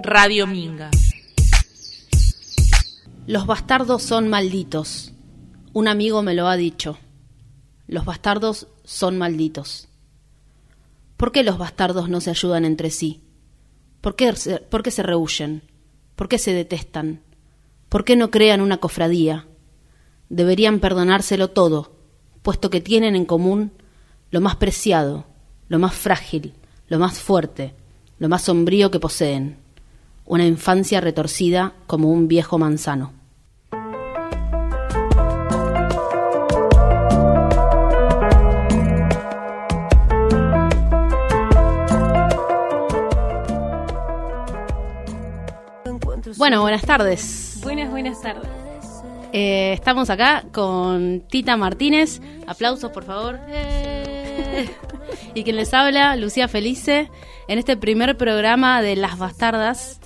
Radio Minga. Los bastardos son malditos. Un amigo me lo ha dicho. Los bastardos son malditos. ¿Por qué los bastardos no se ayudan entre sí? ¿Por qué se, por qué se rehuyen? ¿Por qué se detestan? ¿Por qué no crean una cofradía? Deberían perdonárselo todo, puesto que tienen en común lo más preciado, lo más frágil, lo más fuerte, lo más sombrío que poseen, una infancia retorcida como un viejo manzano. Bueno, buenas tardes. Buenas, buenas tardes. Eh, estamos acá con Tita Martínez. Aplausos, por favor. Eh. Y quien les habla, Lucía Felice, en este primer programa de Las Bastardas.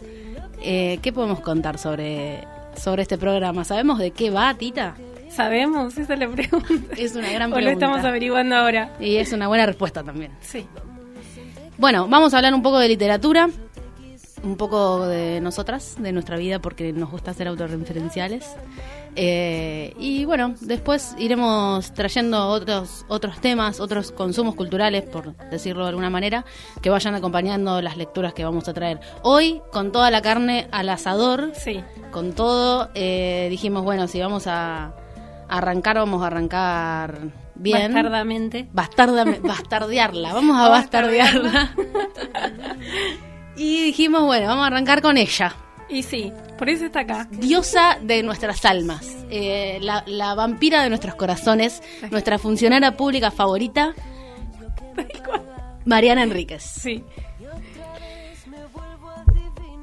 Eh, ¿Qué podemos contar sobre, sobre este programa? ¿Sabemos de qué va, Tita? ¿Sabemos? Esa es la pregunta. Es una gran ¿O pregunta. lo estamos averiguando ahora? Y es una buena respuesta también. Sí. Bueno, vamos a hablar un poco de literatura, un poco de nosotras, de nuestra vida, porque nos gusta ser autorreferenciales. Eh, y bueno, después iremos trayendo otros, otros temas, otros consumos culturales, por decirlo de alguna manera, que vayan acompañando las lecturas que vamos a traer. Hoy, con toda la carne al asador, Sí. con todo, eh, dijimos, bueno, si vamos a arrancar, vamos a arrancar bien. Bastardamente. Bastarda- bastardearla, vamos A bastardearla. y dijimos, bueno, vamos a arrancar con ella, Y sí, por eso está acá. diosa de nuestras almas, eh, la, la vampira de nuestros corazones, nuestra funcionaria pública favorita, Mariana Enríquez. Sí.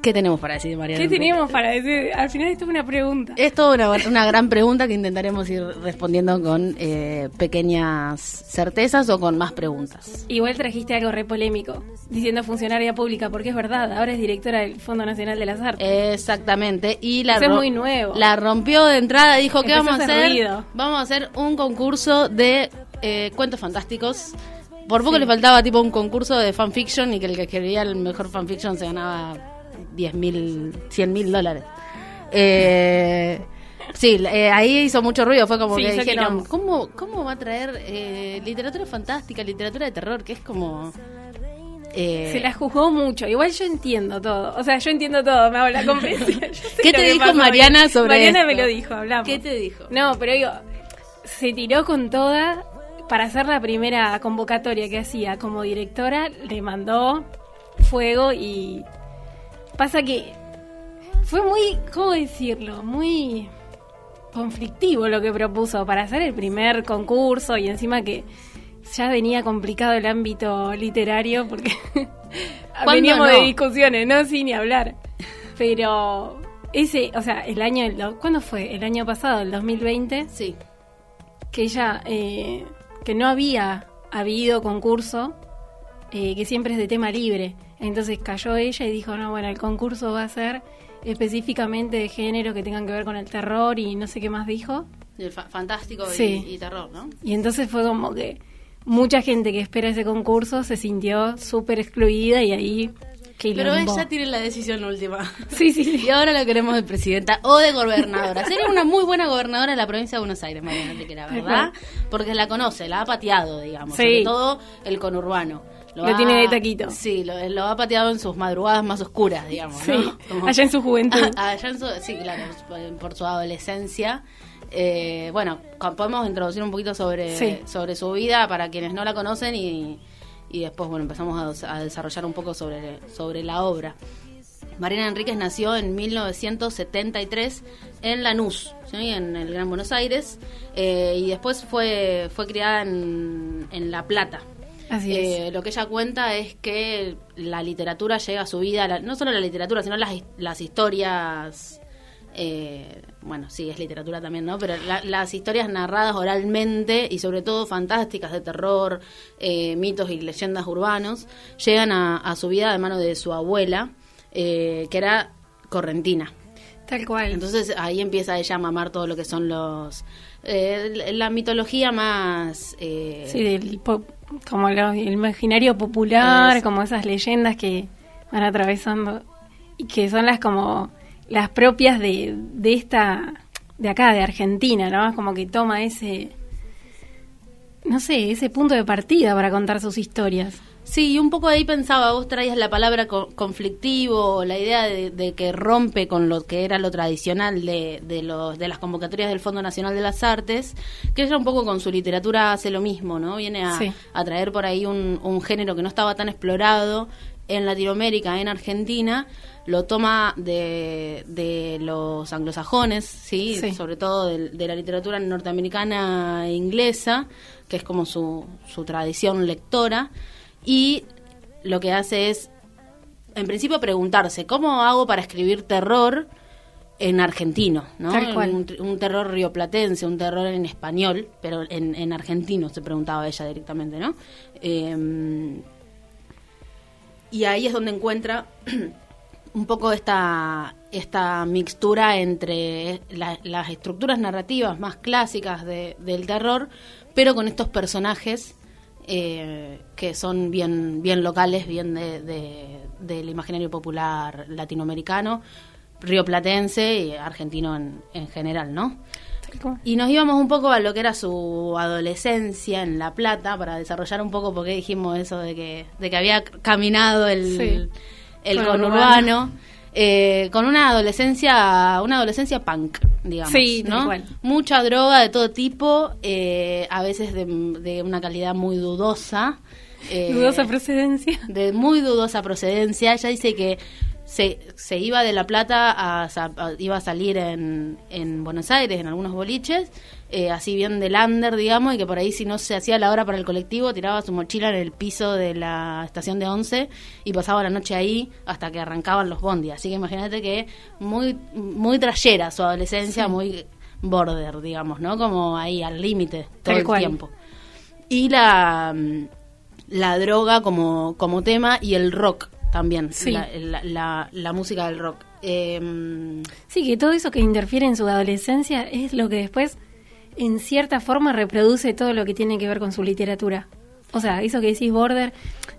¿Qué tenemos para decir, Mariana? ¿Qué teníamos para decir? Al final esto es una pregunta. Es toda una, una gran pregunta que intentaremos ir respondiendo con eh, pequeñas certezas o con más preguntas. Igual trajiste algo re polémico, diciendo funcionaria pública, porque es verdad, ahora es directora del Fondo Nacional de las Artes. Exactamente. Y la Eso es muy nuevo. La rompió de entrada. Dijo Empezó vamos a hacer ruido. Vamos a hacer un concurso de eh, cuentos fantásticos. Por poco le faltaba tipo un concurso de fanfiction y que el que escribía el mejor fanfiction se ganaba 10 mil, 100 mil dólares. Eh, sí, eh, ahí hizo mucho ruido. Fue como Sí, que dijeron. ¿cómo, ¿cómo va a traer eh, literatura fantástica, literatura de terror? Que es como... eh, Se la juzgó mucho. Igual yo entiendo todo. O sea, yo entiendo todo. Me hago la comprensión. ¿Qué te dijo. Mariana sobre Mariana esto? me lo dijo, hablamos. ¿Qué te dijo? No, pero digo, se tiró con toda para hacer la primera convocatoria que hacía como directora, le mandó fuego y pasa que fue muy, ¿cómo decirlo? Muy conflictivo lo que propuso para hacer el primer concurso y encima que ya venía complicado el ámbito literario porque ¿Cuándo veníamos no? de discusiones, no sin ni hablar. Pero ese, o sea, el año, el- ¿cuándo fue? El año pasado, el 2020, Sí. que ella, eh, que no había habido concurso, eh, que siempre es de tema libre. Entonces cayó ella y dijo, no, bueno, el concurso va a ser específicamente de géneros que tengan que ver con el terror y no sé qué más dijo. El fa- fantástico y- Sí. y, terror, ¿no? Y entonces fue como que mucha gente que espera ese concurso se sintió súper excluida y ahí... Pero quilombo. ella tiene la decisión última. Sí, sí, sí. Y ahora la queremos de presidenta o de gobernadora. Sería una muy buena gobernadora de la provincia de Buenos Aires, Mariana Enriquera, ¿verdad? Porque la conoce, la ha pateado, digamos. Sí. Sobre todo el conurbano. Lo ha- tiene de taquito. Sí, lo, lo ha pateado en sus madrugadas más oscuras, digamos. Sí, ¿no? Como- allá en su juventud. Allá en su, sí, claro, por su adolescencia. Eh, bueno, podemos introducir un poquito sobre, Sí. sobre su vida para quienes no la conocen y, y después, bueno, empezamos a desarrollar un poco sobre, sobre la obra. Mariana Enríquez nació en 1973 en Lanús, ¿sí? en el Gran Buenos Aires, eh, y después fue, fue criada en, en La Plata. Así Eh, es. Lo que ella cuenta es que la literatura llega a su vida, la- no solo la literatura, sino las, las historias, eh, bueno, sí, es literatura también, ¿no? Pero la- las historias narradas oralmente y sobre todo fantásticas de terror, eh, mitos y leyendas urbanos, llegan a, a su vida de mano de su abuela, eh, que era correntina. Tal cual. Entonces ahí empieza ella a mamar todo lo que son los... eh, la mitología más... eh, Sí, del po- como lo- el imaginario popular, Es- como esas leyendas que van atravesando y que son las como las propias de, de esta de acá de Argentina, ¿no? Como que toma ese no sé, ese punto de partida para contar sus historias. Sí, y un poco ahí pensaba, vos traías la palabra conflictivo, la idea de, que rompe con lo que era lo tradicional de, de, los, de las convocatorias del Fondo Nacional de las Artes, que ella un poco con su literatura hace lo mismo, ¿no? Viene a, a traer por ahí un, un género que no estaba tan explorado en Latinoamérica, en Argentina, lo toma de, de los anglosajones, ¿sí? sobre todo de, la literatura norteamericana e inglesa, que es como su, su tradición lectora, y lo que hace es, en principio, preguntarse, ¿cómo hago para escribir terror en argentino? ¿no? Un, terror rioplatense, un terror en español, pero en, en argentino se preguntaba ella directamente, ¿no? Eh, y ahí es donde encuentra un poco esta, esta mixtura entre las estructuras narrativas más clásicas del terror, pero con estos personajes eh, que son bien, bien locales, bien de, del imaginario popular latinoamericano, rioplatense y argentino en, en general, ¿no? Y nos íbamos un poco a lo que era su adolescencia en La Plata para desarrollar un poco porque dijimos eso de que, de que había caminado el, el conurbano. Eh, con una adolescencia, una adolescencia punk, digamos, sí, ¿no? Mucha droga de todo tipo, eh, a veces de, una calidad muy dudosa. Eh, dudosa procedencia. De muy dudosa procedencia. Ella dice que se, se iba de La Plata, a, iba a salir en, en Buenos Aires, en algunos boliches, eh, así bien de lander, digamos, y que por ahí si no se hacía la hora para el colectivo, tiraba su mochila en el piso de la estación de Once y pasaba la noche ahí hasta que arrancaban los bondi. Así que imagínate que muy, muy trayera su adolescencia, muy border, digamos, ¿no? Como ahí al límite todo el tiempo. Y la, la droga como, como tema y el rock también, la, la, música del rock. Em, sí, que todo eso que interfiere en su adolescencia es lo que después, en cierta forma, reproduce todo lo que tiene que ver con su literatura. O sea, eso que decís border,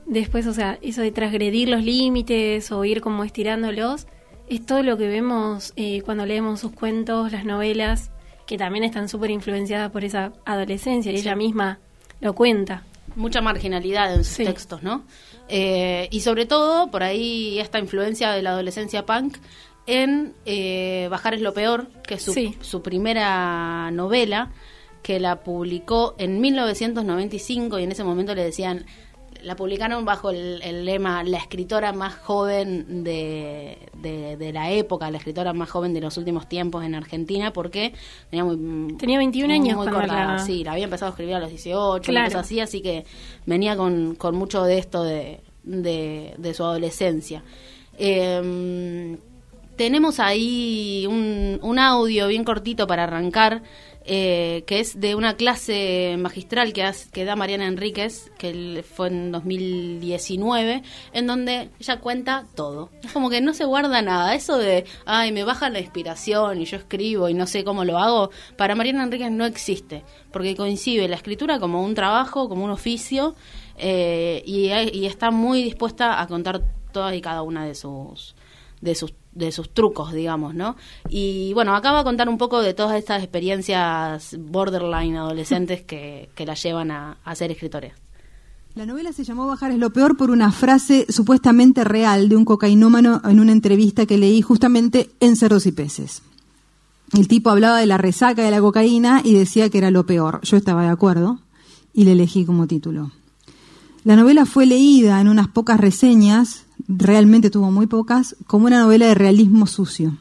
después, o sea, eso de transgredir los límites o ir como estirándolos, es todo lo que vemos eh, cuando leemos sus cuentos, las novelas, que también están súper influenciadas por esa adolescencia y ella misma lo cuenta. Mucha marginalidad en sus textos, ¿no? Eh, y sobre todo, por ahí esta influencia de la adolescencia punk en eh, Bajar es lo peor, que es su, su primera novela, que la publicó en 1995 y en ese momento le decían la publicaron bajo el, lema la escritora más joven de, de, la época, la escritora más joven de los últimos tiempos en Argentina, porque tenía muy, tenía 21 años muy la... sí, la había empezado a escribir a los 18, claro. cosas así, así que venía con, con mucho de esto de, de, su adolescencia. Em, tenemos ahí un, un audio bien cortito para arrancar eh, que es de una clase magistral que, da Mariana Enríquez, que fue en 2019, en donde ella cuenta todo. Es como que no se guarda nada. Eso de, ay, me baja la inspiración y yo escribo y no sé cómo lo hago, para Mariana Enríquez no existe, porque coincide la escritura como un trabajo, como un oficio, eh, y, y está muy dispuesta a contar todas y cada una de sus de sus de sus trucos, digamos, ¿no? Y bueno, acaba a contar un poco de todas estas experiencias borderline adolescentes que, que la llevan a, ser escritores. La novela se llamó Bajar es lo peor por una frase supuestamente real de un cocainómano en una entrevista que leí justamente en Cerdos y Peces. El tipo hablaba de la resaca de la cocaína y decía que era lo peor. Yo estaba de acuerdo y le elegí como título. La novela fue leída en unas pocas reseñas realmente tuvo muy pocas, como una novela de realismo sucio.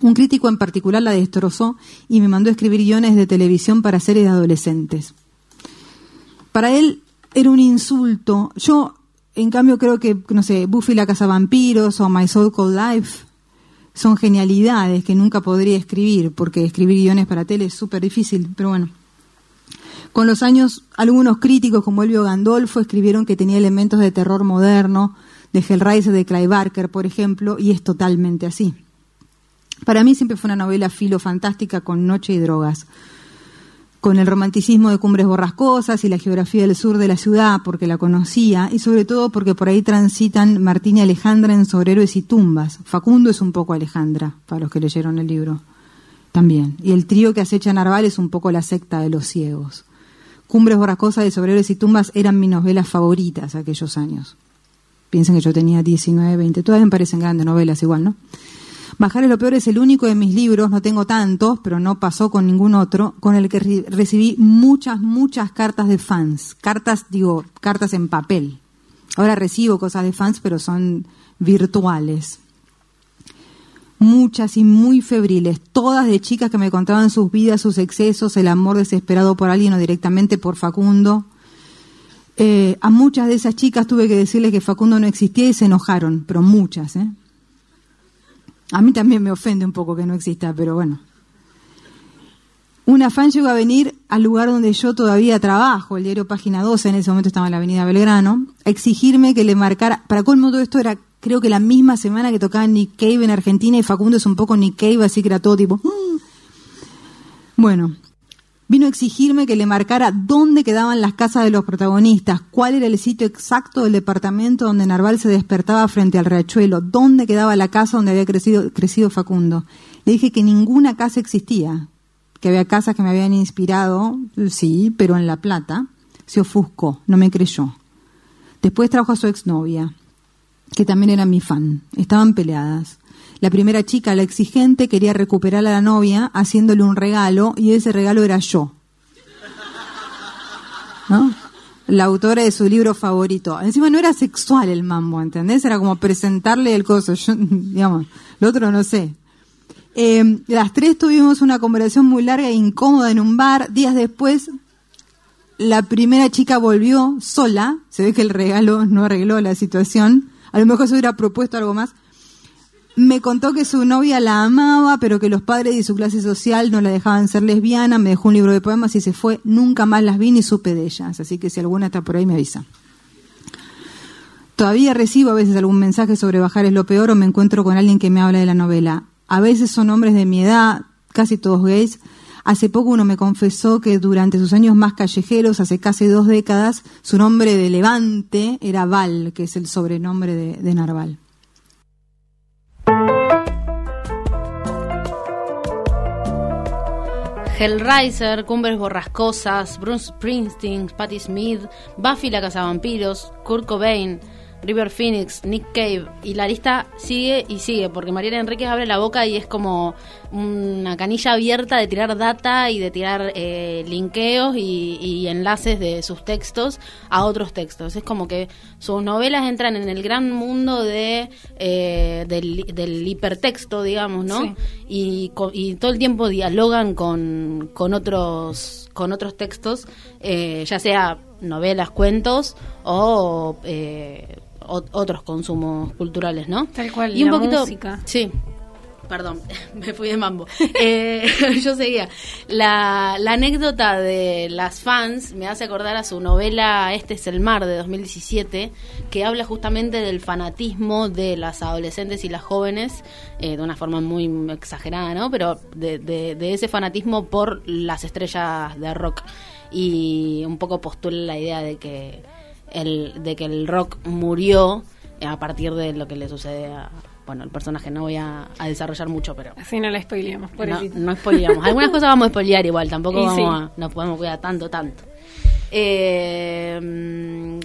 Un crítico en particular la destrozó y me mandó a escribir guiones de televisión para series de adolescentes. Para él era un insulto. Yo, en cambio, creo que, no sé, Buffy la Casa Vampiros o My Soul Called Life son genialidades que nunca podría escribir, porque escribir guiones para tele es súper difícil, pero bueno. Con los años, algunos críticos como Elvio Gandolfo escribieron que tenía elementos de terror moderno, de Hellraiser de Clive Barker, por ejemplo, y es totalmente así. Para mí siempre fue una novela filo fantástica con noche y drogas. con el romanticismo de Cumbres Borrascosas y la geografía del sur de la ciudad, porque la conocía, y sobre todo porque por ahí transitan Martín y Alejandra en Sobre y Tumbas. Facundo es un poco Alejandra, para los que leyeron el libro también. Y el trío que acecha Narval es un poco la secta de los ciegos. Cumbres Borrascosas de Sobre y Tumbas eran mis novelas favoritas aquellos años. Piensen que yo tenía 19, 20, todavía me parecen grandes novelas igual, ¿no? Bajar es lo peor es el único de mis libros, no tengo tantos, pero no pasó con ningún otro, con el que recibí muchas, muchas cartas de fans. Cartas, digo, cartas en papel. Ahora recibo cosas de fans, pero son virtuales. Muchas y muy febriles, todas de chicas que me contaban sus vidas, sus excesos, el amor desesperado por alguien o directamente por Facundo. Eh, a muchas de esas chicas tuve que decirles que Facundo no existía y se enojaron, pero muchas, ¿eh? A mí también me ofende un poco que no exista, pero bueno. Una fan llegó a venir al lugar donde yo todavía trabajo, el diario Página 12, en ese momento estaba en la avenida Belgrano, a exigirme que le marcara, para colmo todo esto era creo que la misma semana que tocaba Nick Cave en Argentina y Facundo es un poco Nick Cave, así que era todo tipo... Mm". Bueno, vino a exigirme que le marcara dónde quedaban las casas de los protagonistas, cuál era el sitio exacto del departamento donde Narval se despertaba frente al riachuelo, dónde quedaba la casa donde había crecido, crecido Facundo. Le dije que ninguna casa existía, que había casas que me habían inspirado, sí, pero en La Plata. Se ofuscó, no me creyó. Después trajo a su exnovia, que también era mi fan. Estaban peleadas. La primera chica, la exigente, quería recuperar a la novia haciéndole un regalo y ese regalo era yo. ¿No? La autora de su libro favorito. Encima no era sexual el mambo, ¿entendés? Era como presentarle el coso. Yo, digamos, lo otro no sé. Eh, las tres tuvimos una conversación muy larga e incómoda en un bar. Días después, la primera chica volvió sola. Se ve que el regalo no arregló la situación. A lo mejor se hubiera propuesto algo más me contó que su novia la amaba, pero que los padres de su clase social no la dejaban ser lesbiana, me dejó un libro de poemas y se fue. Nunca más las vi ni supe de ellas, así que si alguna está por ahí me avisa. Todavía recibo a veces algún mensaje sobre bajar es lo peor o me encuentro con alguien que me habla de la novela. A veces son hombres de mi edad, casi todos gays. Hace poco uno me confesó que durante sus años más callejeros, hace casi dos décadas, su nombre de Levante era Val, que es el sobrenombre de, de Narval. Hellraiser, Cumbres Borrascosas, Bruce Springsteen, Patti Smith, Buffy la Cazavampiros, Kurt Cobain, River Phoenix, Nick Cave, y la lista sigue y sigue, porque Mariana Enríquez abre la boca y es como una canilla abierta de tirar data y de tirar eh, linkeos y, enlaces de sus textos a otros textos. Es como que sus novelas entran en el gran mundo de eh, del, hipertexto, digamos, ¿no? Y, todo el tiempo dialogan con, con otros con otros textos, eh, ya sea novelas, cuentos o eh, otros consumos culturales, ¿no? Tal cual, y un poquito, música. Sí. Perdón, me fui de mambo. Eh, yo seguía. La, anécdota de las fans me hace acordar a su novela Este es el mar de 2017, que habla justamente del fanatismo de las adolescentes y las jóvenes, eh, de una forma muy exagerada, ¿no? Pero de, de ese fanatismo por las estrellas de rock. Y un poco postula la idea de que el, de que el rock murió a partir de lo que le sucede a, bueno, el personaje no voy a, desarrollar mucho, pero... Así no la spoileamos, por No, no spoileamos. Algunas cosas vamos a spoilear igual, tampoco vamos a, no podemos cuidar tanto, tanto. Eh,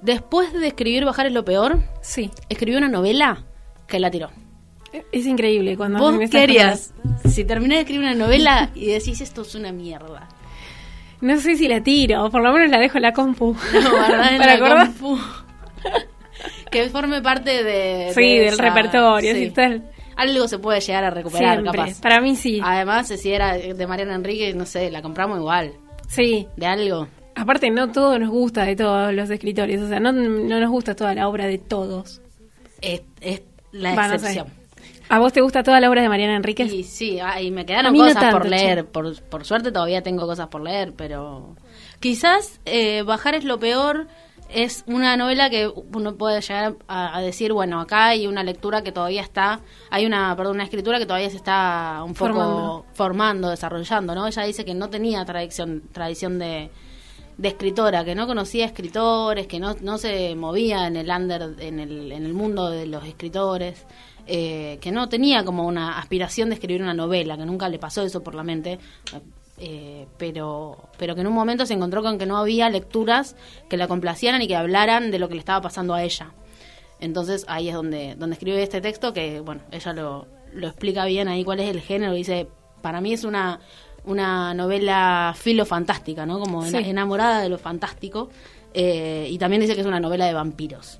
después de escribir Bajar es lo peor, sí. escribió una novela que la tiró. Es increíble cuando... ¿Vos querías? Si terminé de escribir una novela y decís esto es una mierda no sé si la tiro, por lo menos la dejo en la compu. No, en la compu. Que forme parte de... Sí, del repertorio, sí. tal. Algo se puede llegar a recuperar, capaz. Para mí sí. Además, si era de Mariana Enrique, no sé, la compramos igual. Sí. De algo. Aparte, no todo nos gusta de todos los escritores. O sea, no, no nos gusta toda la obra de todos. Es, la excepción. ¿A vos te gusta toda la obra de Mariana Enríquez? Sí, sí, y me quedaron cosas por leer. Por, por, suerte todavía tengo cosas por leer, pero quizás eh, Bajar es lo peor. Es una novela que uno puede llegar a, decir, bueno, acá hay una lectura que todavía está, hay una, perdón, una escritura que todavía se está un poco formando, desarrollando, ¿no? Ella dice que no tenía tradición, tradición de, de escritora, que no conocía escritores, que no, no se movía en el under, en el, en el mundo de los escritores, eh, que no tenía como una aspiración de escribir una novela, que nunca le pasó eso por la mente, eh, pero, pero que en un momento se encontró con que no había lecturas que la complacieran y que hablaran de lo que le estaba pasando a ella. Entonces ahí es donde, donde escribe este texto, que bueno, ella lo, lo explica bien ahí cuál es el género, dice, para mí es una una novela filo-fantástica, ¿no? Como enamorada de lo fantástico. Eh, y también dice que es una novela de vampiros.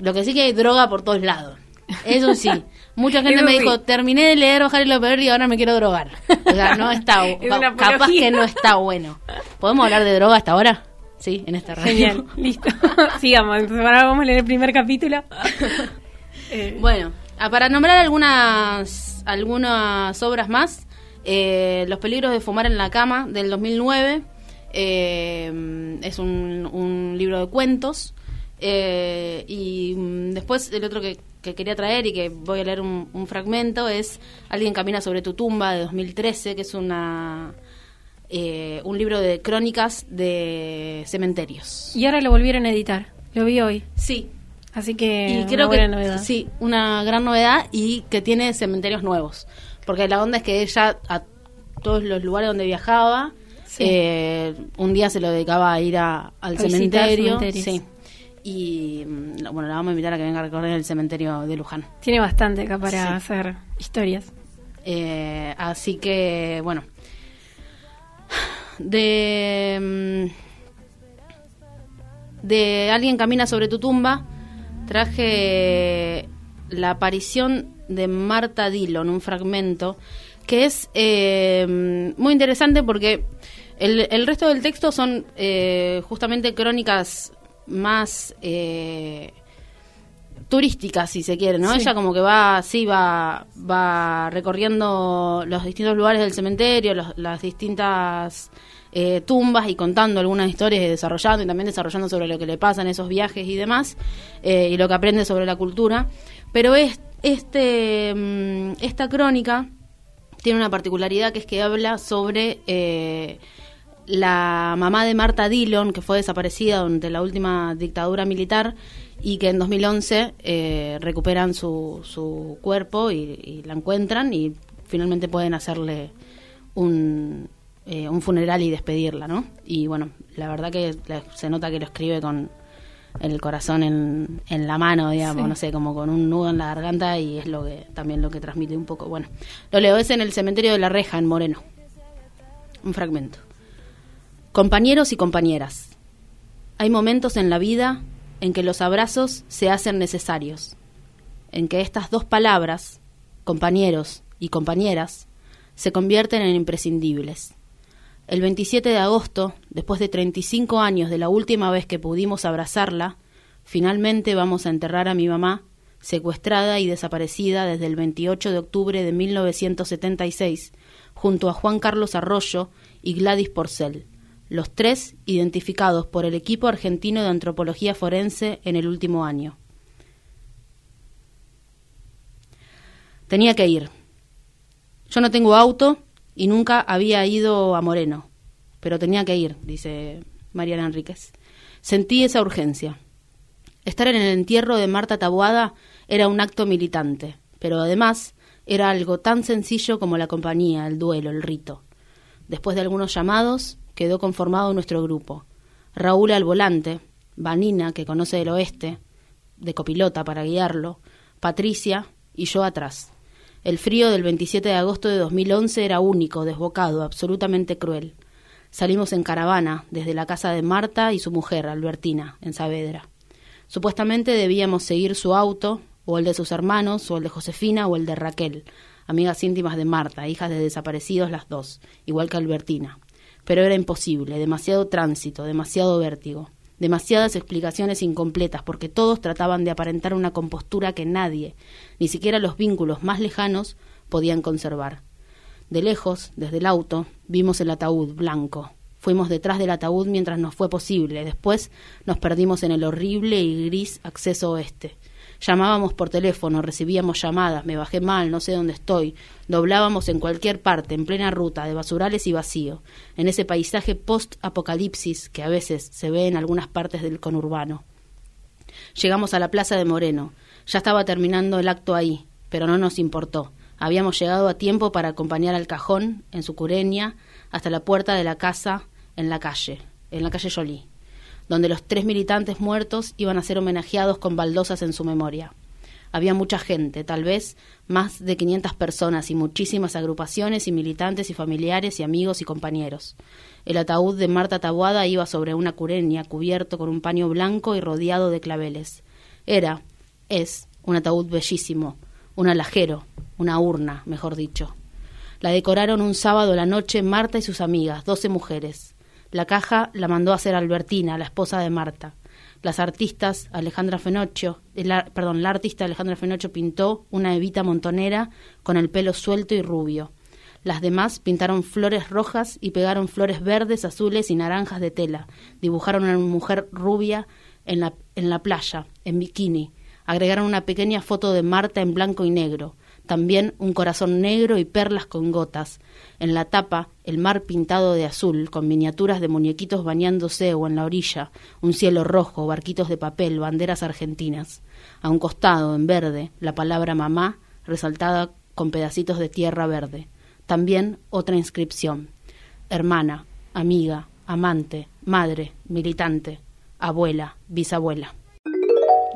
Lo que sí que hay droga por todos lados. Eso sí. Mucha gente me dijo, terminé de leer Ojalá y lo peor y ahora me quiero drogar. O sea, no está, capaz que no está bueno. ¿Podemos hablar de droga hasta ahora? Sí, en esta radio. Genial, listo. Sigamos, ahora vamos a leer el primer capítulo. Eh. Bueno, para nombrar algunas, algunas obras más, eh, Los peligros de fumar en la cama del 2009 eh, es un, libro de cuentos eh, y mm, después el otro que, quería traer y que voy a leer un, fragmento es Alguien camina sobre tu tumba de 2013 que es una un libro de crónicas de cementerios. Y ahora lo volvieron a editar. Lo vi hoy. Sí. Así que y creo que novedad. sí una gran novedad y que tiene cementerios nuevos. Porque la onda es que ella a todos los lugares donde viajaba, eh, un día se lo dedicaba a ir al cementerio. Sí. Y mm, bueno, la vamos a invitar a que venga a recorrer el cementerio de Luján. Tiene bastante acá para hacer historias. Eh, así que, bueno. De. Mm, de Alguien camina sobre tu tumba, traje la aparición de Marta Dillon, un fragmento que es eh, muy interesante porque el, resto del texto son eh, justamente crónicas más eh, turísticas, si se quiere, ¿no? Ella como que va, sí, va, va recorriendo los distintos lugares del cementerio, las distintas tumbas y contando algunas historias y desarrollando y también desarrollando sobre lo que le pasa en esos viajes y demás, y lo que aprende sobre la cultura. Pero es, este, mm, esta crónica tiene una particularidad que es que habla sobre eh, la mamá de Marta Dillon, que fue desaparecida durante la última dictadura militar y que en 2011 eh, recuperan su, su cuerpo y, la encuentran y finalmente pueden hacerle un, eh, un funeral y despedirla, ¿no? Y bueno, la verdad que se nota que lo escribe con el corazón en, en la mano, digamos, no sé, como con un nudo en la garganta y es lo que también lo que transmite un poco. Bueno, lo leo, es en el cementerio de la Reja, en Moreno. Un fragmento. Compañeros y compañeras, hay momentos en la vida en que los abrazos se hacen necesarios, en que estas dos palabras, compañeros y compañeras, se convierten en imprescindibles. El 27 de agosto, después de 35 años de la última vez que pudimos abrazarla, finalmente vamos a enterrar a mi mamá, secuestrada y desaparecida desde el 28 de octubre de 1976, junto a Juan Carlos Arroyo y Gladys Porcel, los tres identificados por el equipo argentino de antropología forense en el último año. Tenía que ir. Yo no tengo auto y nunca había ido a Moreno, pero tenía que ir, dice Mariana Enríquez. Sentí esa urgencia. Estar en el entierro de Marta Tabuada era un acto militante, pero además era algo tan sencillo como la compañía, el duelo, el rito. Después de algunos llamados, quedó conformado nuestro grupo. Raúl al volante, Vanina, que conoce el oeste, de copilota para guiarlo, Patricia y yo atrás. El frío del 27 de agosto de 2011 era único, desbocado, absolutamente cruel. Salimos en caravana desde la casa de Marta y su mujer, Albertina, en Saavedra. Supuestamente debíamos seguir su auto, o el de sus hermanos, o el de Josefina, o el de Raquel, amigas íntimas de Marta, hijas de desaparecidos las dos, igual que Albertina. Pero era imposible, demasiado tránsito, demasiado vértigo demasiadas explicaciones incompletas, porque todos trataban de aparentar una compostura que nadie, ni siquiera los vínculos más lejanos, podían conservar. De lejos, desde el auto, vimos el ataúd blanco, Fuimos detrás del ataúd mientras nos fue posible. Después nos perdimos en el horrible y gris acceso oeste. Llamábamos por teléfono, recibíamos llamadas, me bajé mal, no sé dónde estoy. Doblábamos en cualquier parte, en plena ruta, de basurales y vacío, en ese paisaje post-apocalipsis que a veces se ve en algunas partes del conurbano. Llegamos a la plaza de Moreno. Ya estaba terminando el acto ahí, pero no nos importó. Habíamos llegado a tiempo para acompañar al cajón, en su cureña, hasta la puerta de la casa en la calle, en la calle Jolie donde los tres militantes muertos iban a ser homenajeados con baldosas en su memoria. Había mucha gente, tal vez más de 500 personas y muchísimas agrupaciones y militantes y familiares y amigos y compañeros. El ataúd de Marta Tabuada iba sobre una cureña cubierto con un paño blanco y rodeado de claveles. Era, es, un ataúd bellísimo, un alajero, una urna, mejor dicho. La decoraron un sábado la noche Marta y sus amigas, doce mujeres. La caja la mandó a hacer Albertina, la esposa de Marta. Las artistas, Alejandra Fenocho, la, perdón, la artista Alejandra Fenocho pintó una evita montonera con el pelo suelto y rubio. Las demás pintaron flores rojas y pegaron flores verdes, azules y naranjas de tela. Dibujaron a una mujer rubia en la playa, en bikini. Agregaron una pequeña foto de Marta en blanco y negro también un corazón negro y perlas con gotas. En la tapa, el mar pintado de azul, con miniaturas de muñequitos bañándose o en la orilla, un cielo rojo, barquitos de papel, banderas argentinas. A un costado, en verde, la palabra mamá, resaltada con pedacitos de tierra verde. También otra inscripción. Hermana, amiga, amante, madre, militante, abuela, bisabuela.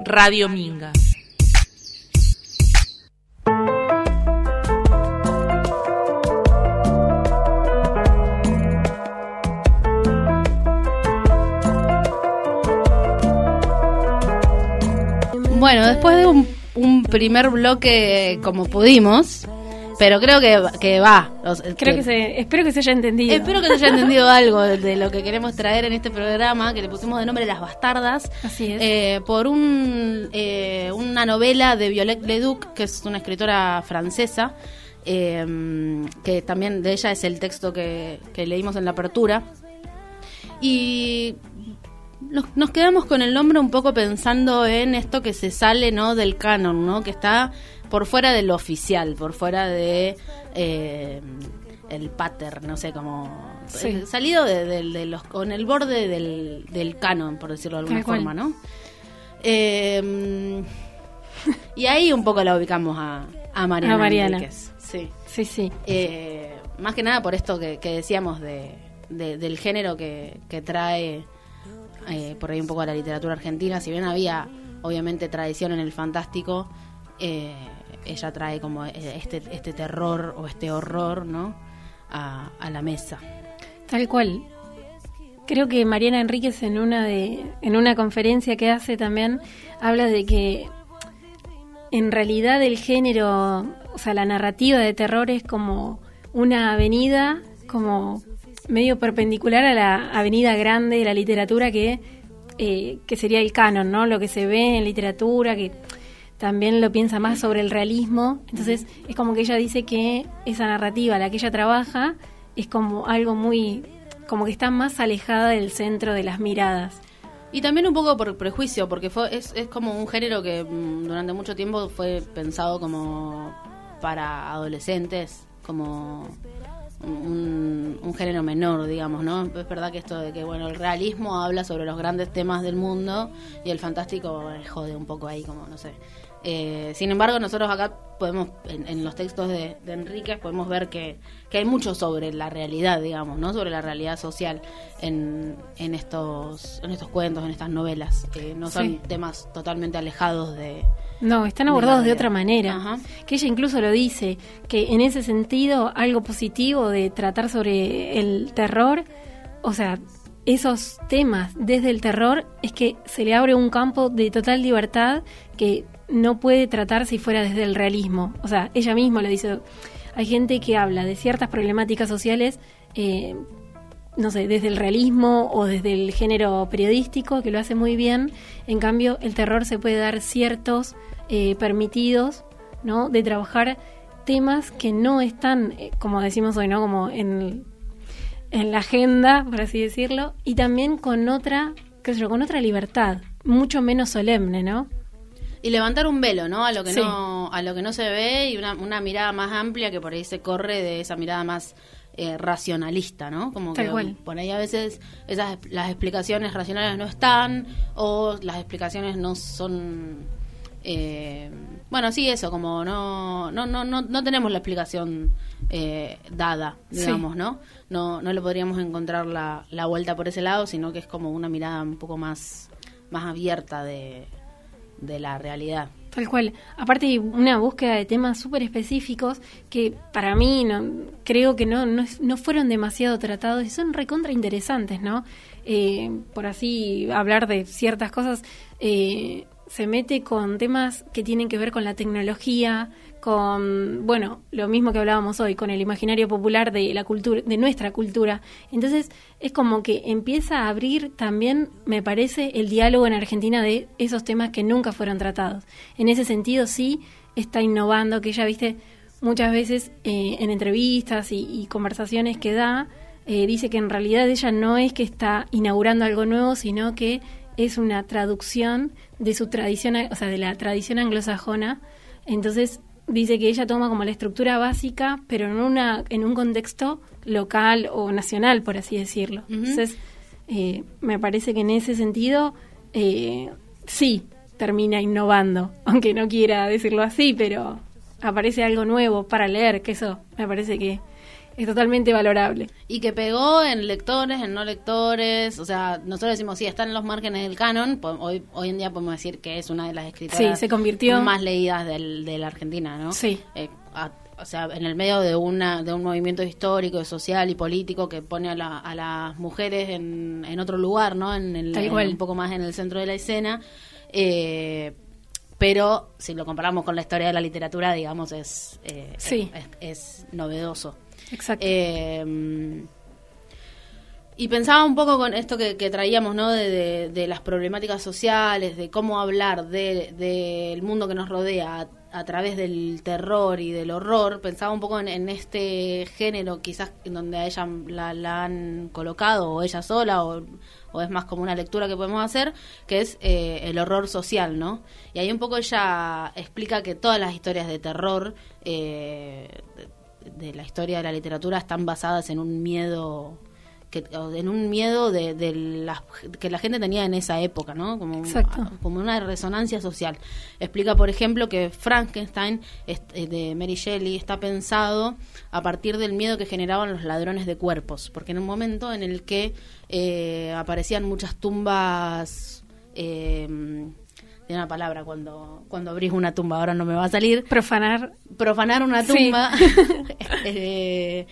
Radio Minga. Bueno, después de un, primer bloque como pudimos, pero creo que, que va. creo que, se, espero que se haya entendido. Espero que se haya entendido algo de, lo que queremos traer en este programa, que le pusimos de nombre Las Bastardas. Así es. Eh, por un, eh, una novela de Violette Leduc, que es una escritora francesa, eh, que también de ella es el texto que, que leímos en la apertura. Y nos, quedamos con el nombre un poco pensando en esto que se sale no del canon, ¿no? Que está por fuera de lo oficial, por fuera de eh, el pater, no sé cómo eh, salido de, los con el borde del, del canon, por decirlo de alguna forma, ¿no? Eh, y ahí un poco la ubicamos a, a Mariana. A Mariana. Sí, sí, sí. más que nada por esto que, decíamos de, del género que, que trae eh, por ahí un poco a la literatura argentina, si bien había obviamente tradición en el fantástico, eh, ella trae como este, este terror o este horror, ¿no? A, la mesa. Tal cual. Creo que Mariana Enríquez en una de en una conferencia que hace también habla de que en realidad el género, o sea, la narrativa de terror es como una avenida como medio perpendicular a la avenida grande de la literatura que, eh, que sería el canon, ¿no? Lo que se ve en literatura, que también lo piensa más sobre el realismo. Entonces es como que ella dice que esa narrativa la que ella trabaja es como algo muy, como que está más alejada del centro de las miradas. Y también un poco por prejuicio, porque fue, es, es como un género que mm, durante mucho tiempo fue pensado como para adolescentes, como un, género menor, digamos, ¿no? Es verdad que esto de que, bueno, el realismo habla sobre los grandes temas del mundo y el fantástico jode un poco ahí, como, no sé. Eh, sin embargo, nosotros acá podemos, en, los textos de, de Enrique, podemos ver que, que, hay mucho sobre la realidad, digamos, ¿no? Sobre la realidad social en, en, estos, en estos cuentos, en estas novelas. que no son temas totalmente alejados de, no, están abordados de, otra manera. Que ella incluso lo dice, que en ese sentido algo positivo de tratar sobre el terror, o sea, esos temas desde el terror es que se le abre un campo de total libertad que no puede tratar si fuera desde el realismo. O sea, ella misma lo dice. Hay gente que habla de ciertas problemáticas sociales, eh, no sé, desde el realismo o desde el género periodístico, que lo hace muy bien. En cambio, el terror se puede dar ciertos eh, permitidos, ¿no? De trabajar temas que no están, eh, como decimos hoy, ¿no? Como en en la agenda, por así decirlo, y también con otra, qué sé yo, con otra libertad, mucho menos solemne, ¿no? Y levantar un velo no a lo que no a lo que no se ve y una, una mirada más amplia que por ahí se corre de esa mirada más eh, racionalista, ¿no? Como Tal que cual. por ahí a veces esas las explicaciones racionales no están o las explicaciones no son eh, bueno, sí, eso, como no no no no, no tenemos la explicación eh, dada, Sí. digamos, ¿no? No no le podríamos encontrar la, la vuelta por ese lado, sino que es como una mirada un poco más más abierta de, de la realidad. Tal cual. Aparte una búsqueda de temas súper específicos que para mí no, creo que no, no, no fueron demasiado tratados y son recontra interesantes, ¿no? Eh, por así hablar de ciertas cosas, eh, se mete con temas que tienen que ver con la tecnología, con, bueno, lo mismo que hablábamos hoy, con el imaginario popular de la cultura, de nuestra cultura. Entonces, es como que empieza a abrir también, me parece, el diálogo en Argentina de esos temas que nunca fueron tratados. En ese sentido, sí está innovando, que ella, viste, muchas veces eh, en entrevistas y, y conversaciones que da, eh, dice que en realidad ella no es que está inaugurando algo nuevo, sino que es una traducción de su tradición, o sea, de la tradición anglosajona. Entonces dice que ella toma como la estructura básica, pero en una en un contexto local o nacional, por así decirlo. Entonces eh, me parece que en ese sentido eh, sí termina innovando, aunque no quiera decirlo así, pero aparece algo nuevo para leer, que eso me parece que es totalmente valorable. Y que pegó en lectores, en no lectores, o sea, nosotros decimos, sí, está en los márgenes del canon, hoy, hoy en día podemos decir que es una de las escritoras Sí, se convirtió- más leídas del, de la Argentina, ¿no? Sí. Eh, a- o sea, en el medio de una de un movimiento histórico, social y político que pone a, la- a las mujeres en, en otro lugar, ¿no? En el, Tal en- cual. un poco más en el centro de la escena. Eh, pero si lo comparamos con la historia de la literatura, digamos, es, eh, Sí. es, es- es novedoso. Exacto. Eh, y pensaba un poco con esto que, traíamos, ¿no? De, las problemáticas sociales, de cómo hablar de- del mundo que nos rodea a, través del terror y del horror. Pensaba un poco en, este género, quizás en donde a ella la, la han colocado, o ella sola, o, o es más como una lectura que podemos hacer, que es eh, el horror social, ¿no? Y ahí un poco ella explica que todas las historias de terror eh, de, la historia de la literatura están basadas en un miedo que en un miedo de, de las que la gente tenía en esa época, ¿no? Como, Exacto. como una resonancia social. Explica, por ejemplo, que Frankenstein eh, de Mary Shelley está pensado a partir del miedo que generaban los ladrones de cuerpos, porque en un momento en el que eh, aparecían muchas tumbas eh, tiene una palabra cuando cuando abrís una tumba, ahora no me va a salir Profanar. profanar una Sí. tumba eh,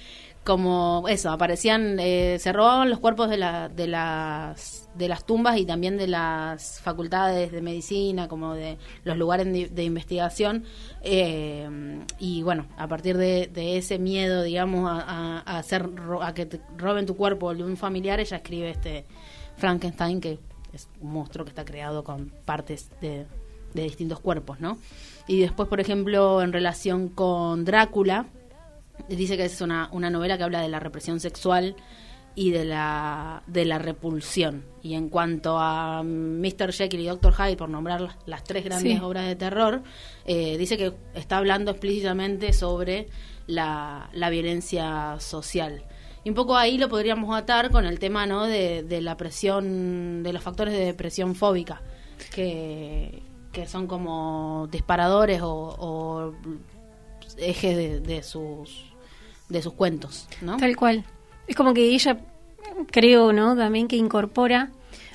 como eso aparecían eh, se robaban los cuerpos de la, de las de las tumbas y también de las facultades de medicina como de los lugares de, de investigación eh, y bueno a partir de, de ese miedo digamos a, a- hacer a que te roben tu cuerpo de un familiar ella escribe este Frankenstein que es un monstruo que está creado con partes de, de distintos cuerpos, ¿no? Y después, por ejemplo, en relación con Drácula, dice que es una, una novela que habla de la represión sexual y de la, de la repulsión. Y en cuanto a Mr. Jekyll y Dr. Hyde, por nombrar las, las tres grandes Sí. obras de terror, eh, dice que está hablando explícitamente sobre la, la violencia social. Y un poco ahí lo podríamos atar con el tema ¿no? de, de la presión, de los factores de depresión fóbica, que, que son como disparadores o, ejes de, de sus de sus cuentos, ¿no? Tal cual. Es como que ella, creo, ¿no? También que incorpora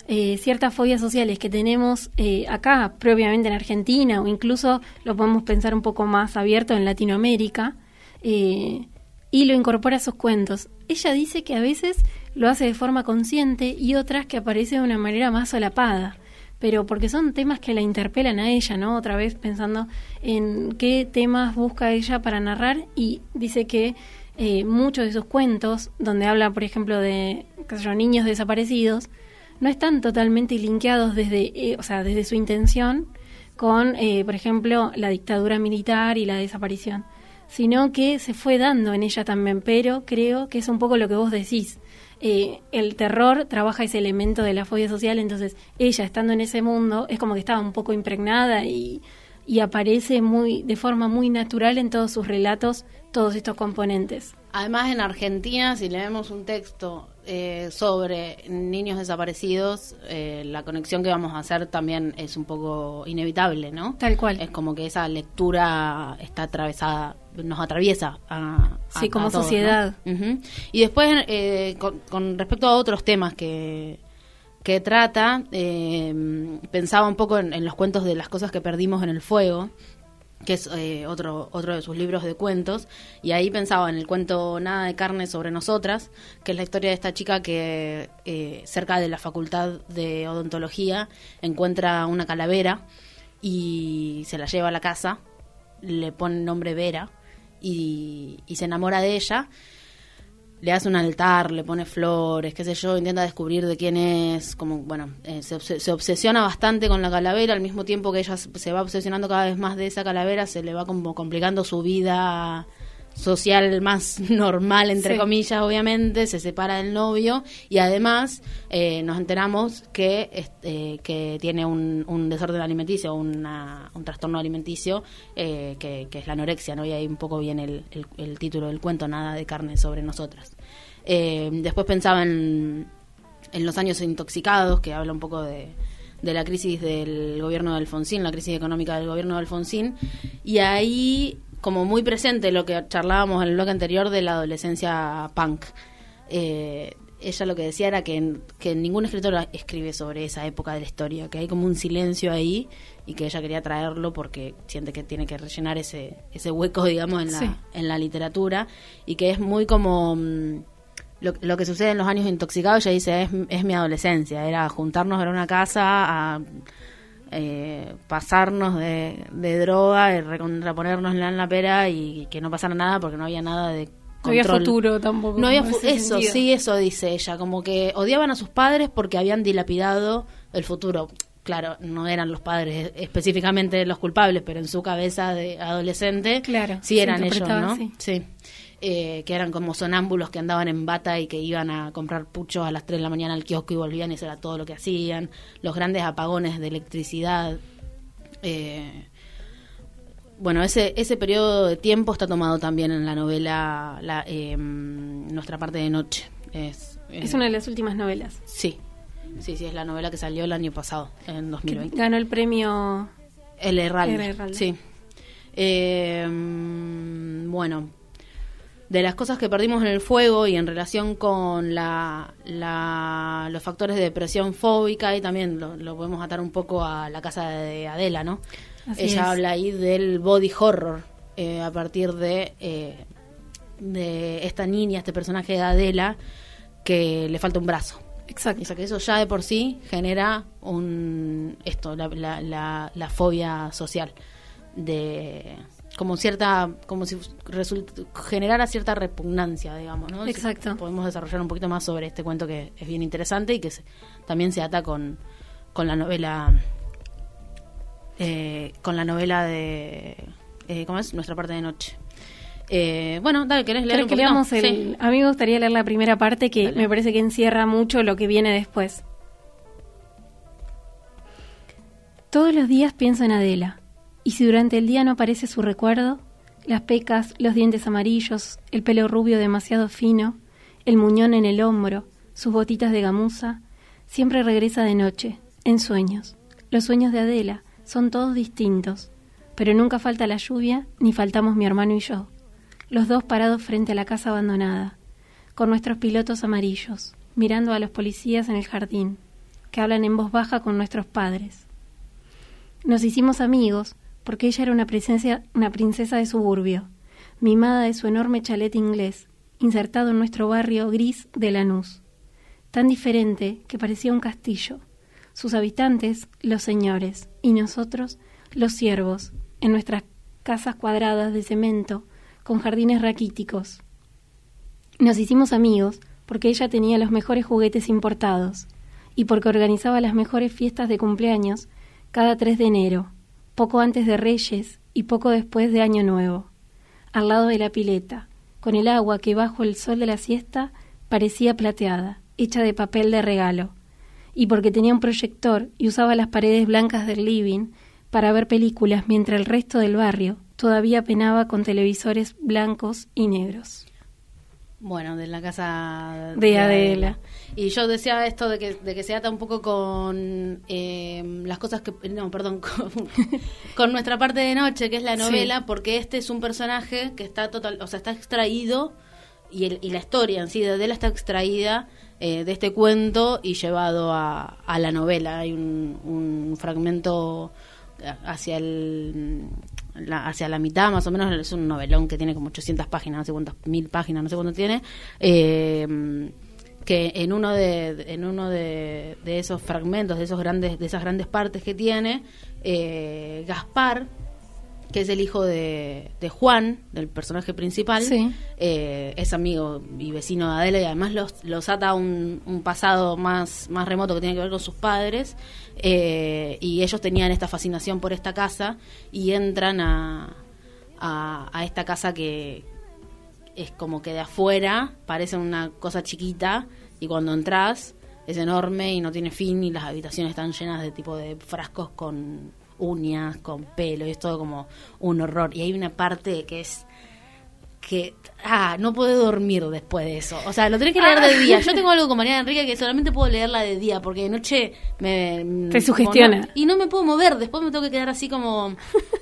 eh, ciertas fobias sociales que tenemos eh, acá, propiamente en Argentina, o incluso lo podemos pensar un poco más abierto en Latinoamérica, eh, y lo incorpora a sus cuentos. Ella dice que a veces lo hace de forma consciente y otras que aparece de una manera más solapada pero porque son temas que la interpelan a ella, ¿no? Otra vez pensando en qué temas busca ella para narrar y dice que eh, muchos de sus cuentos, donde habla, por ejemplo, de niños desaparecidos, no están totalmente linkeados desde, eh, o sea, desde su intención con, eh, por ejemplo, la dictadura militar y la desaparición, sino que se fue dando en ella también, pero creo que es un poco lo que vos decís. eh, el terror trabaja ese elemento de la fobia social, entonces ella estando en ese mundo es como que estaba un poco impregnada y, y aparece muy de forma muy natural en todos sus relatos todos estos componentes. Además, en Argentina, si leemos un texto eh, sobre niños desaparecidos, eh, la conexión que vamos a hacer también es un poco inevitable, ¿no? Tal cual. Es como que esa lectura está atravesada, nos atraviesa a, a- Sí, como a todos, ¿no? sociedad. Y después, eh, con, con respecto a otros temas que, que trata, eh, pensaba un poco en, en los cuentos de las cosas que perdimos en el fuego, que es eh, otro, otro de sus libros de cuentos, y ahí pensaba en el cuento Nada de carne sobre nosotras, que es la historia de esta chica que eh, cerca de la facultad de odontología encuentra una calavera y se la lleva a la casa, le pone el nombre Vera y, y se enamora de ella le hace un altar, le pone flores, qué sé yo, intenta descubrir de quién es, como, bueno, eh, se, se obsesiona bastante con la calavera, al mismo tiempo que ella se va obsesionando cada vez más de esa calavera, se le va como complicando su vida social más normal, entre Sí. comillas, obviamente, se separa del novio y además eh, nos enteramos que, este, que tiene un, un desorden alimenticio, una- un trastorno alimenticio eh, que, que es la anorexia, ¿no? Y ahí un poco viene el, el- el título del cuento, Nada de carne sobre nosotras. Eh, después pensaba en, en los años intoxicados, que habla un poco de, de la crisis del gobierno de Alfonsín, la crisis económica del gobierno de Alfonsín, y ahí como muy presente lo que charlábamos en el bloque anterior de la adolescencia punk. Eh, ella lo que decía era que, que ningún escritor escribe sobre esa época de la historia, que hay como un silencio ahí y que ella quería traerlo porque siente que tiene que rellenar ese, ese hueco, digamos, en la, Sí. en la literatura y que es muy como... mm, lo, lo que sucede en los años intoxicados, ella dice, es, es mi adolescencia, era juntarnos en una casa a eh, pasarnos de, de droga y recontraponernos en la pera y que no pasara nada porque no había nada de No había control. futuro tampoco. No había fu- eso, sentido. sí, eso dice ella, como que odiaban a sus padres porque habían dilapidado el futuro. Claro, no eran los padres específicamente los culpables, pero en su cabeza de adolescente Claro, sí eran ellos, ¿no? así. Sí. Eh, que eran como sonámbulos que andaban en bata y que iban a comprar puchos a las 3 de la mañana al kiosco y volvían y eso era todo lo que hacían. Los grandes apagones de electricidad. Eh, bueno, ese, ese periodo de tiempo está tomado también en la novela la, eh, Nuestra parte de noche. Es, eh, Es una de las últimas novelas. Sí, sí, sí, es la novela que salió el año pasado, en Que 2020. ganó el premio. El Herralde. Sí. Mm, bueno, de las cosas que perdimos en el fuego y en relación con la, la- los factores de depresión fóbica, y también lo, lo podemos atar un poco a la casa de Adela, ¿no? Así Ella es. habla ahí del body horror eh, a partir de, eh, de esta niña, este personaje de Adela, que le falta un brazo. Exacto. O sea que eso ya de por sí genera un esto, la, la, la, la fobia social de como cierta, como si result- generara cierta repugnancia, digamos, ¿no? Exacto. Podemos desarrollar un poquito más sobre este cuento que es bien interesante y que se- también se ata con, con la novela eh, con la novela de eh, ¿cómo es? Nuestra parte de noche. Eh, bueno, dale, ¿querés leer ¿Querés un que leamos el.? Sí. A mí me gustaría leer la primera parte que Dale. me parece que encierra mucho lo que viene después. Todos los días pienso en Adela, y si durante el día no aparece su recuerdo, las pecas, los dientes amarillos, el pelo rubio demasiado fino, el muñón en el hombro, sus botitas de gamuza, siempre regresa de noche, en sueños. Los sueños de Adela son todos distintos, pero nunca falta la lluvia, ni faltamos mi hermano y yo los dos parados frente a la casa abandonada, con nuestros pilotos amarillos, mirando a los policías en el jardín, que hablan en voz baja con nuestros padres. Nos hicimos amigos porque ella era una princesa, una princesa de suburbio, mimada de su enorme chalet inglés, insertado en nuestro barrio gris de Lanús, tan diferente que parecía un castillo, sus habitantes los señores y nosotros los siervos, en nuestras casas cuadradas de cemento, con jardines raquíticos. Nos hicimos amigos porque ella tenía los mejores juguetes importados y porque organizaba las mejores fiestas de cumpleaños cada 3 de enero, poco antes de Reyes y poco después de Año Nuevo, al lado de la pileta, con el agua que bajo el sol de la siesta parecía plateada, hecha de papel de regalo, y porque tenía un proyector y usaba las paredes blancas del living para ver películas mientras el resto del barrio todavía penaba con televisores blancos y negros. Bueno, de la casa De Adela. Y yo decía esto de que, de que se ata un poco con eh, las cosas que... No, perdón, con, con nuestra parte de noche, que es la Sí. novela, porque este es un personaje que está total, o sea, está extraído y, el- y la historia en sí de Adela está extraída eh, de este cuento y llevado a, a la novela. Hay un, un fragmento hacia el la- hacia la mitad más o menos es un novelón que tiene como 800 páginas no sé cuántas mil páginas no sé cuánto tiene eh, que en uno de en uno de, de esos fragmentos de esos grandes de esas grandes partes que tiene eh, Gaspar que es el hijo de, de Juan, del personaje principal, Sí. eh, es amigo y vecino de Adela y además los, los ata a un, un pasado más, más remoto que tiene que ver con sus padres eh, y ellos tenían esta fascinación por esta casa y entran a, a, a esta casa que es como que de afuera parece una cosa chiquita y cuando entras es enorme y no tiene fin y las habitaciones están llenas de tipo de frascos con uñas, con pelo y es todo como un horror y hay una parte que es que ah, no puedo dormir después de eso. O sea, lo tenés que leer de día. Yo tengo algo con Mariana Enrique que solamente puedo leerla de día porque de noche me Te sugestiona. y no me puedo mover, después me tengo que quedar así como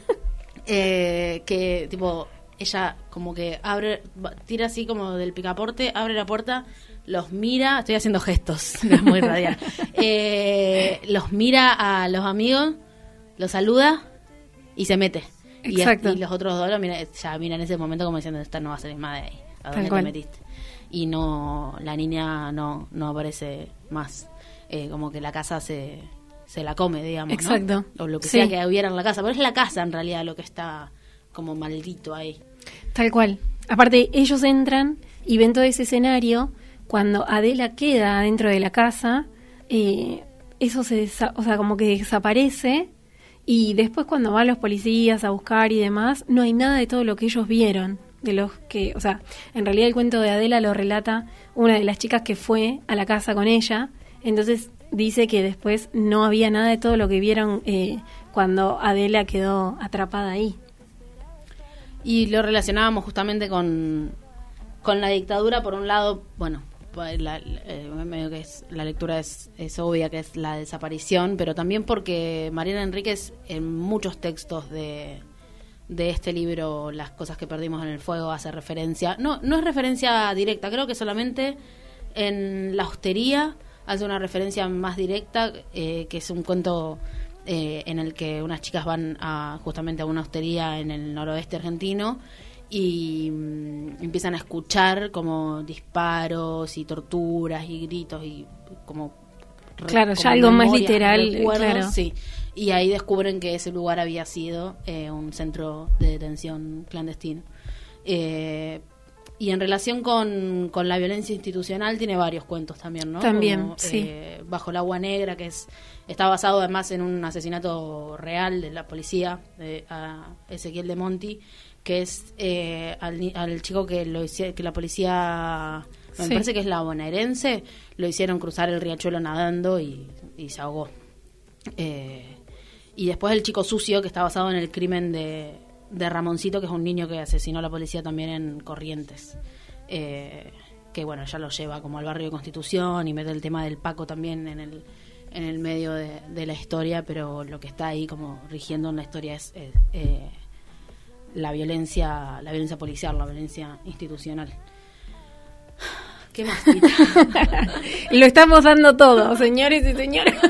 eh, que tipo ella como que abre tira así como del picaporte, abre la puerta, los mira, estoy haciendo gestos, es muy radial. Eh, los mira a los amigos, los saluda y se mete. Y, Exacto. y los otros dos lo miran, ya miran en ese momento como diciendo, esta no va a salir más de ahí. ¿A dónde te metiste? Y no, la niña no, no aparece más. Eh, como que la casa se, se la come, digamos. ¿no? Exacto. O lo que Sí. sea que hubiera en la casa. Pero es la casa en realidad lo que está como maldito ahí. Tal cual. Aparte, ellos entran y ven todo ese escenario. Cuando Adela queda dentro de la casa, eh, eso se, o sea, como que desaparece. Y después cuando van los policías a buscar y demás, no hay nada de todo lo que ellos vieron. De los que, o sea, en realidad el cuento de Adela lo relata una de las chicas que fue a la casa con ella. Entonces dice que después no había nada de todo lo que vieron eh, cuando Adela quedó atrapada ahí. Y lo relacionábamos justamente con, con la dictadura, por un lado, bueno, la, eh, la lectura es, es obvia que es la desaparición, pero también porque Mariana Enríquez en muchos textos de, de este libro, Las cosas que perdimos en el fuego, hace referencia, no, no es referencia directa, creo que solamente en La hostería hace una referencia más directa, eh, que es un cuento eh, en el que unas chicas van a, justamente a una hostería en el noroeste argentino y mm, empiezan a escuchar como disparos y torturas y gritos y como Claro, ya algo más literal, recuerdos, claro. sí. y ahí descubren que ese lugar había sido eh, un centro de detención clandestino Eh, y en relación con, con la violencia institucional tiene varios cuentos también, ¿no? También, Como, sí. eh, Bajo el agua negra, que es está basado además en un asesinato real de la policía, de a Ezequiel de Monti, que es eh, al, al chico que lo que la policía, me Sí. parece que es la bonaerense, lo hicieron cruzar el riachuelo nadando y, y se ahogó. Eh, y después el chico sucio, que está basado en el crimen de, de Ramoncito, que es un niño que asesinó a la policía también en Corrientes. Eh, que bueno, ya lo lleva como al barrio de Constitución y mete el tema del Paco también en el, en el medio de, de la historia, pero lo que está ahí como rigiendo en la historia es eh, la violencia, la violencia policial, la violencia institucional. ¿Qué más? Lo estamos dando todo, señores y señoras.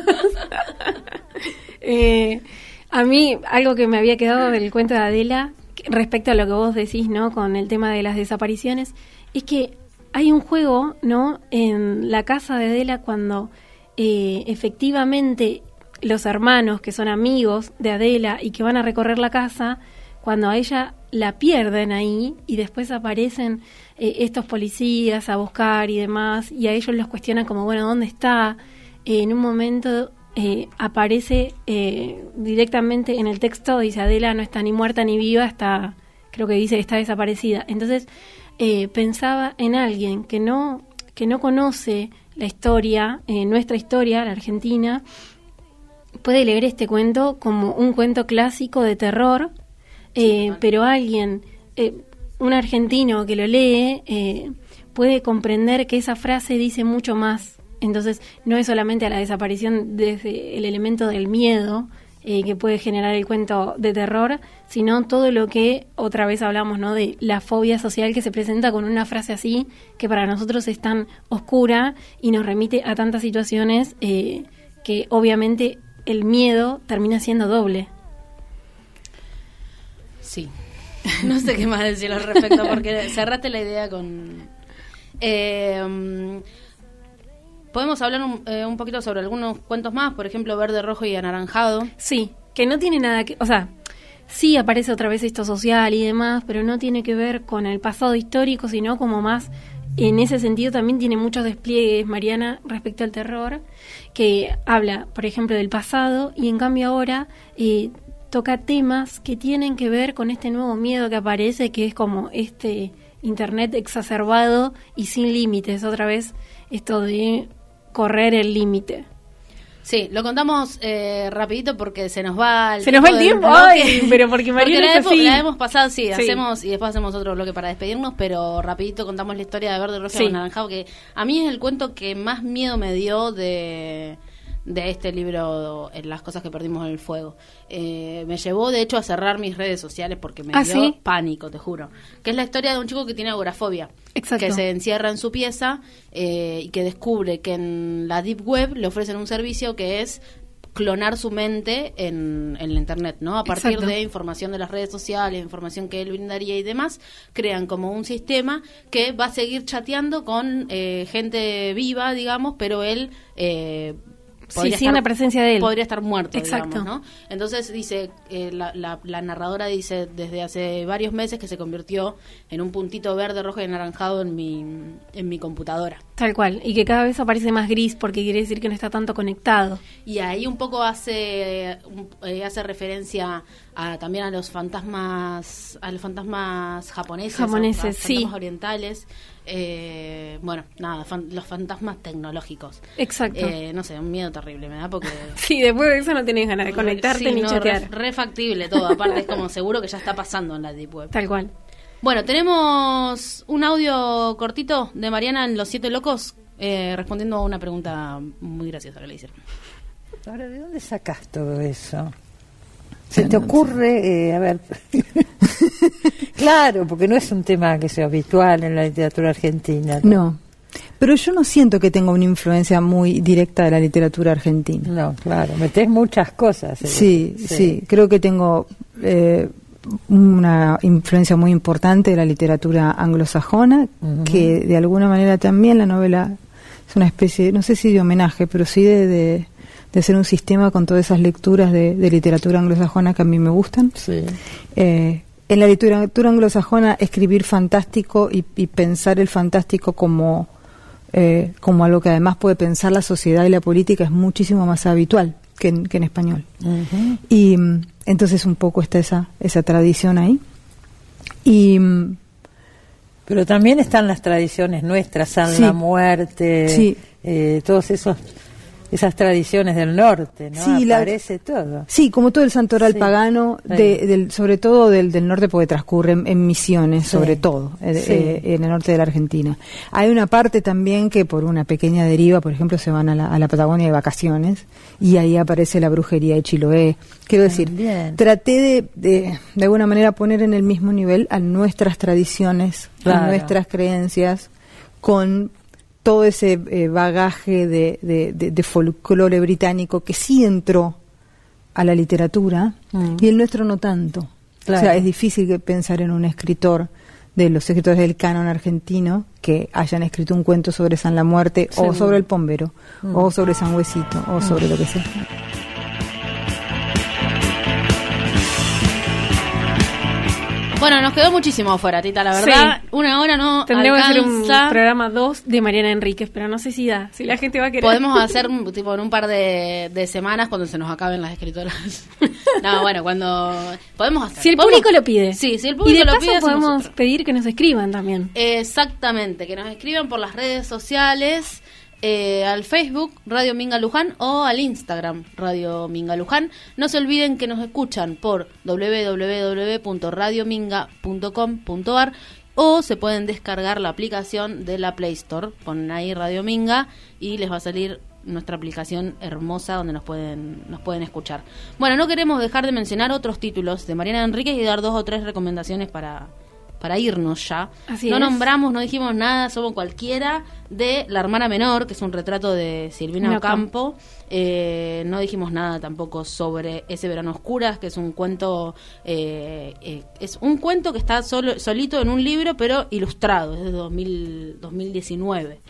Eh, a mí, algo que me había quedado del cuento de Adela, respecto a lo que vos decís, ¿no? Con el tema de las desapariciones, es que hay un juego, ¿no? En la casa de Adela cuando eh, efectivamente los hermanos que son amigos de Adela y que van a recorrer la casa, cuando a ella la pierden ahí y después aparecen eh, estos policías a buscar y demás y a ellos los cuestionan como, bueno, ¿dónde está? Eh, en un momento eh, aparece directamente en el texto, dice Adela no está ni muerta ni viva, está, creo que dice está desaparecida. Entonces pensaba en alguien que no que no conoce la historia, nuestra historia, la Argentina, puede leer este cuento como un cuento clásico de terror, eh, pero alguien, eh, un argentino que lo lee, eh, puede comprender que esa frase dice mucho más. Entonces, no es solamente a la desaparición desde el elemento del miedo eh, que puede generar el cuento de terror, sino todo lo que otra vez hablamos, ¿no? De la fobia social que se presenta con una frase así, que para nosotros es tan oscura y nos remite a tantas situaciones eh, que obviamente el miedo termina siendo doble. Sí. No sé qué más decir al respecto porque cerraste la idea con... Eh, Podemos hablar un, eh, un poquito sobre algunos cuentos más, por ejemplo, Verde, Rojo y Anaranjado. Sí, que no tiene nada que... O sea, sí aparece otra vez esto social y demás, pero no tiene que ver con el pasado histórico, sino como más... En ese sentido también tiene muchos despliegues, Mariana, respecto al terror, que habla, por ejemplo, del pasado y en cambio ahora eh, toca temas que tienen que ver con este nuevo miedo que aparece, que es como este Internet exacerbado y sin límites, otra vez esto de correr el límite. Sí, lo contamos eh, rapidito porque se nos va el Se nos va el tiempo, ay, pero porque Mariana la, es hemos, así. la hemos pasado, sí, Sí. hacemos y después hacemos otro bloque para despedirnos, pero rapidito contamos la historia de Verde, Rojo Sí. y Anaranjado, que a mí es el cuento que más miedo me dio de, de este libro, en Las cosas que perdimos en el fuego. Eh, me llevó, de hecho, a cerrar mis redes sociales porque me ¿Ah, dio sí? pánico, te juro. Que es la historia de un chico que tiene agorafobia. Exacto. Que se encierra en su pieza eh, y que descubre que en la Deep Web le ofrecen un servicio que es clonar su mente en, en la internet, ¿no? A partir Exacto. de información de las redes sociales, información que él brindaría y demás, crean como un sistema que va a seguir chateando con eh, gente viva, digamos, pero él eh, Sí, sin la presencia de él. podría estar muerto, Exacto. digamos, ¿no? Entonces dice, eh, la, la- la narradora dice desde hace varios meses que se convirtió en un puntito verde, rojo y anaranjado en mi, en mi computadora. Tal cual, y que cada vez aparece más gris porque quiere decir que no está tanto conectado. Y ahí un poco hace eh, hace referencia a, también a los fantasmas a los fantasmas japoneses, Japoneses, a los sí. fantasmas orientales. eh, bueno, nada, fan- los fantasmas tecnológicos. Exacto. Eh, no sé, un miedo terrible me da porque Sí, después de eso no tenés ganas de conectarte Sí, ni no, chatear. Re, re factible todo, aparte es como seguro que ya está pasando en la deep web. Tal cual. Bueno, tenemos un audio cortito de Mariana en Los Siete Locos eh, respondiendo a una pregunta muy graciosa que le hicieron. Ahora, ¿de dónde sacás todo eso? ¿Se te ocurre, eh, a ver, claro, porque no es un tema que sea habitual en la literatura argentina. No. Pero yo no siento que tenga una influencia muy directa de la literatura argentina. No, claro, metés muchas cosas. eh, Sí, sí, creo que tengo eh, una influencia muy importante de la literatura anglosajona, que de alguna manera también la novela es una especie, no sé si de homenaje, pero sí de, de, de ser un sistema con todas esas lecturas de, de literatura anglosajona que a mí me gustan. Sí. Eh, en la literatura anglosajona escribir fantástico y, y pensar el fantástico como, eh, como algo que además puede pensar la sociedad y la política es muchísimo más habitual que en, que en español. Y mm, entonces un poco está esa, esa tradición ahí. Y mm, Pero también están las tradiciones nuestras, San Sí. la Muerte, Sí. eh, todos esos esas tradiciones del norte, ¿no? Sí, la- Aparece todo. sí, como todo el santoral Sí. pagano, de- del, sobre todo del, del norte, porque transcurre en, en misiones, Sí. sobre todo, eh, Sí. eh, en el norte de la Argentina. Hay una parte también que por una pequeña deriva, por ejemplo, se van a la, a la Patagonia de vacaciones y ahí aparece la brujería de Chiloé. Quiero decir, traté de, de, de alguna manera poner en el mismo nivel a nuestras tradiciones, a nuestras creencias, con todo ese eh, bagaje de, de, de- de folclore británico que sí entró a la literatura Mm. y el nuestro no tanto. Claro. O sea, es difícil pensar en un escritor de los escritores del canon argentino que hayan escrito un cuento sobre San la Muerte o sobre el Pombero Mm. o sobre San Huesito o sobre lo que sea. Bueno, nos quedó muchísimo afuera, Tita, la verdad. Una hora no Tendremos que hacer un programa 2 de Mariana Enríquez, pero no sé si da, si la gente va a querer. Podemos hacer tipo en un par de, de semanas cuando se nos acaben las escritoras. no, bueno, cuando podemos hacer. Si el podemos- público lo pide. Sí, si el y público de lo paso pide, podemos pedir que nos escriban también. Exactamente, que nos escriban por las redes sociales, eh, al Facebook Radio Minga Luján o al Instagram Radio Minga Luján. No se olviden que nos escuchan por www.radiominga.com.ar o se pueden descargar la aplicación de la Play Store. Ponen ahí Radio Minga y les va a salir nuestra aplicación hermosa donde nos pueden nos pueden escuchar. Bueno, no queremos dejar de mencionar otros títulos de Mariana Enríquez y dar dos o tres recomendaciones para para irnos ya. Así no es. nombramos, no dijimos nada, somos cualquiera de La hermana menor, que es un retrato de Silvina No, Ocampo. Eh, no dijimos nada tampoco sobre Ese verano oscuras, que es un cuento eh, eh, es un cuento que está solo, solito en un libro, pero ilustrado, es de 2000 2019.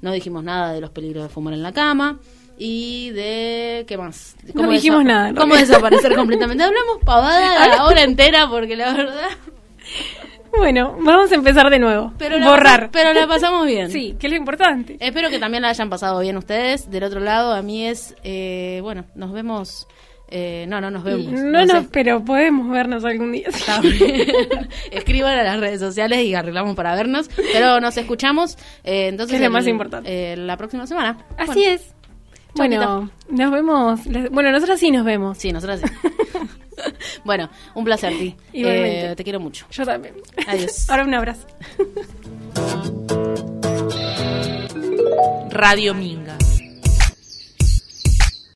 No dijimos nada de los peligros de fumar en la cama. Y de. ¿Qué más? No dijimos nada, en ¿Cómo desaparecer completamente? Hablamos pavada la hora entera porque la verdad. Bueno, vamos a empezar de nuevo. Pero la Borrar. pero la pasamos bien. Sí, que es lo importante. Espero que también la hayan pasado bien ustedes. Del otro lado, a mí es. eh, bueno, nos vemos. eh, no, no nos vemos. no, no, sé. pero podemos vernos algún día. Está bien. Escriban a las redes sociales y arreglamos para vernos. Pero nos escuchamos. eh, entonces, Es lo el- más importante. eh, la próxima semana. Así Bueno, es. Bueno, nos vemos. Bueno, nosotros sí nos vemos. Sí, nosotros sí. bueno, un placer, Ti. Igualmente. Eh, te quiero mucho. Yo también. Adiós. Ahora un abrazo. Radio Minga.